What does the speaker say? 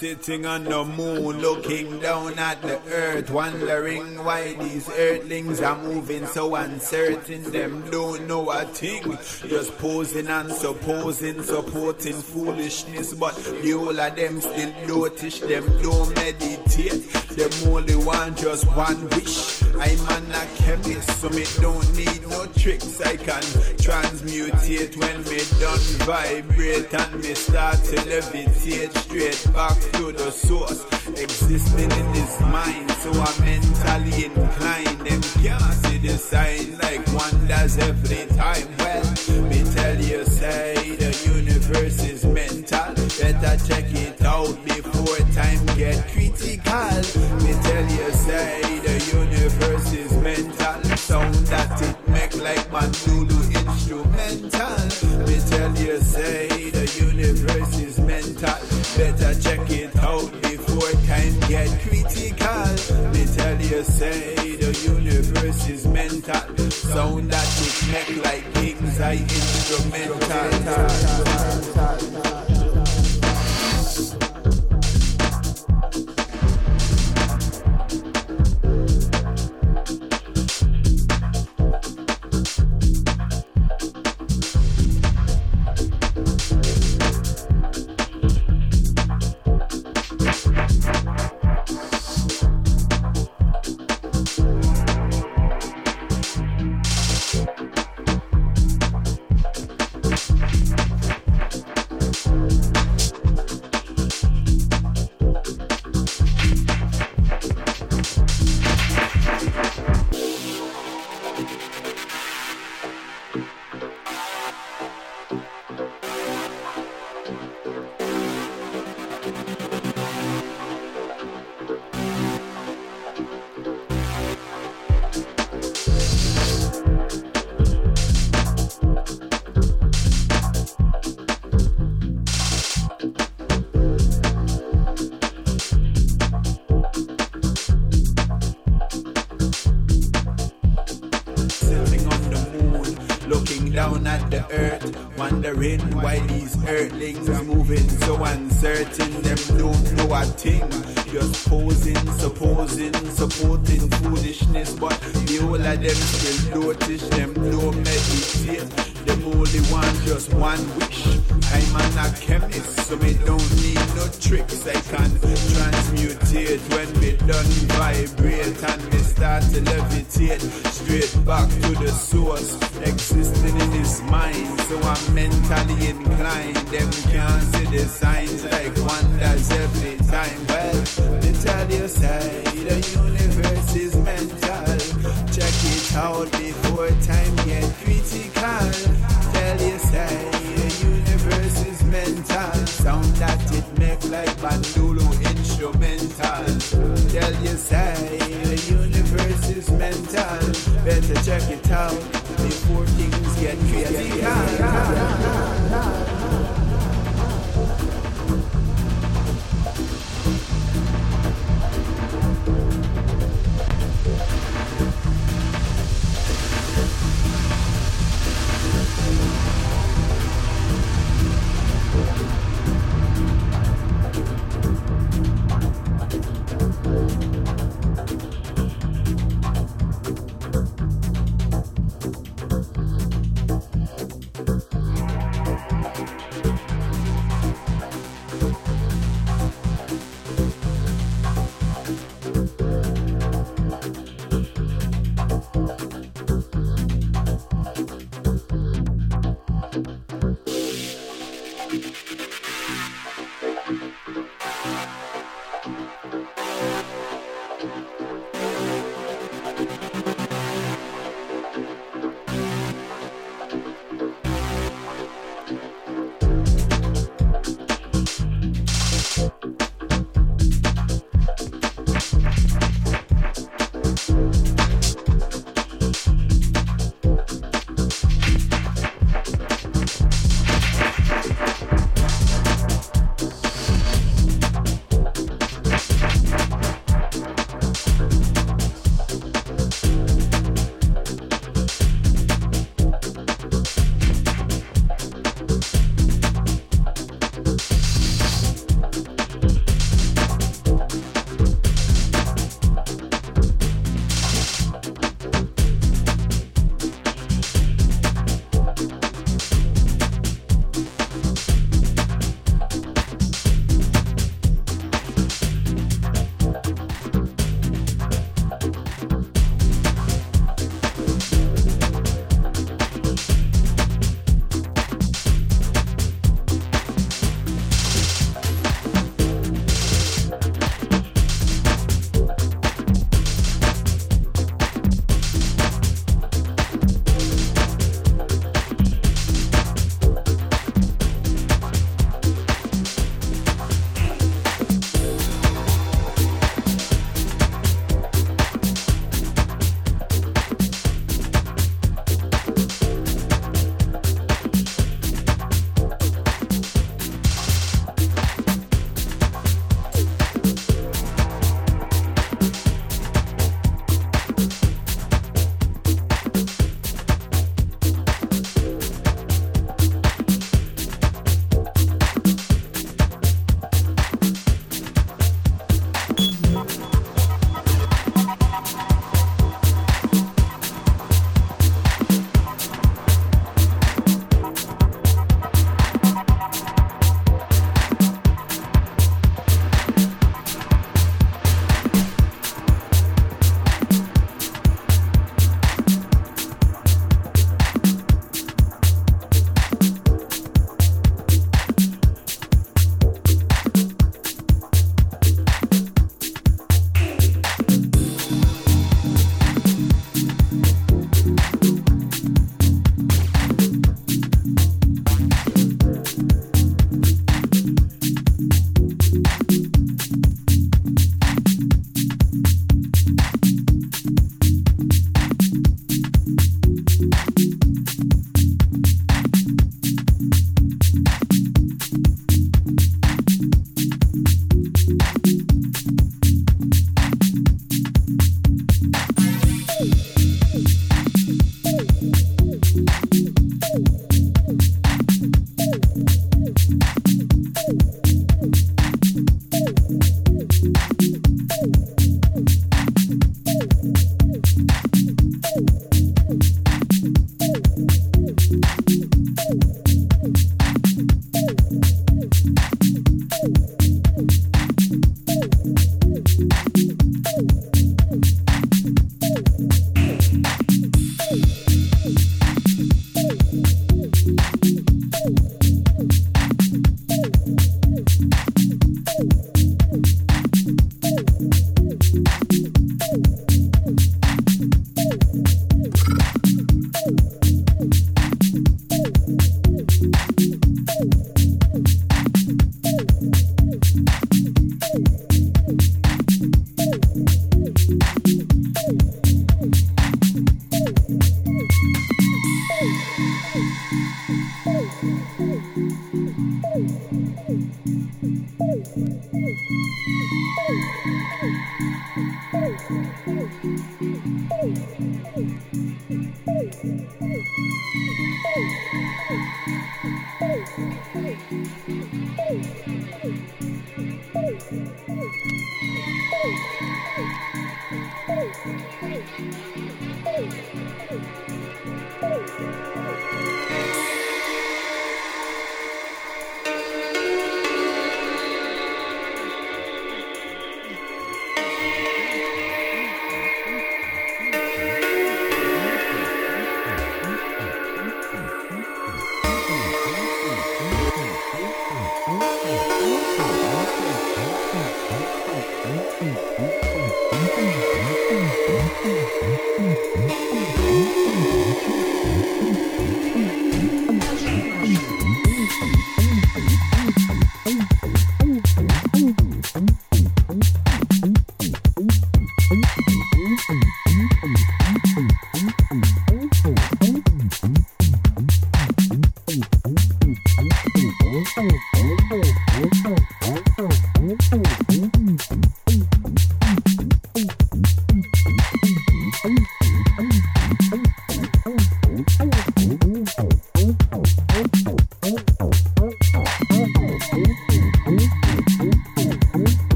Sitting on the moon, looking down at the earth, wondering why these earthlings are moving so uncertain. Them don't know a thing, just posing and supposing, supporting foolishness. But the whole of them still dotish, them don't meditate. Them only want just one wish. I'm an a chemist, so me don't need no tricks. I can transmutate when me done vibrate and me start to levitate straight back to the source. Existing in this mind, so I'm mentally inclined. Them can't see the sign like wonders every time. Well, me tell you, say the universe is mental. Better check it out before time get critical. Me tell you, say universe is mental. Sound that it make like Mandulu instrumental. Me tell you, say the universe is mental. Better check it out before time get critical. Me tell you, say the universe is mental. Sound that it make like kings I instrumental.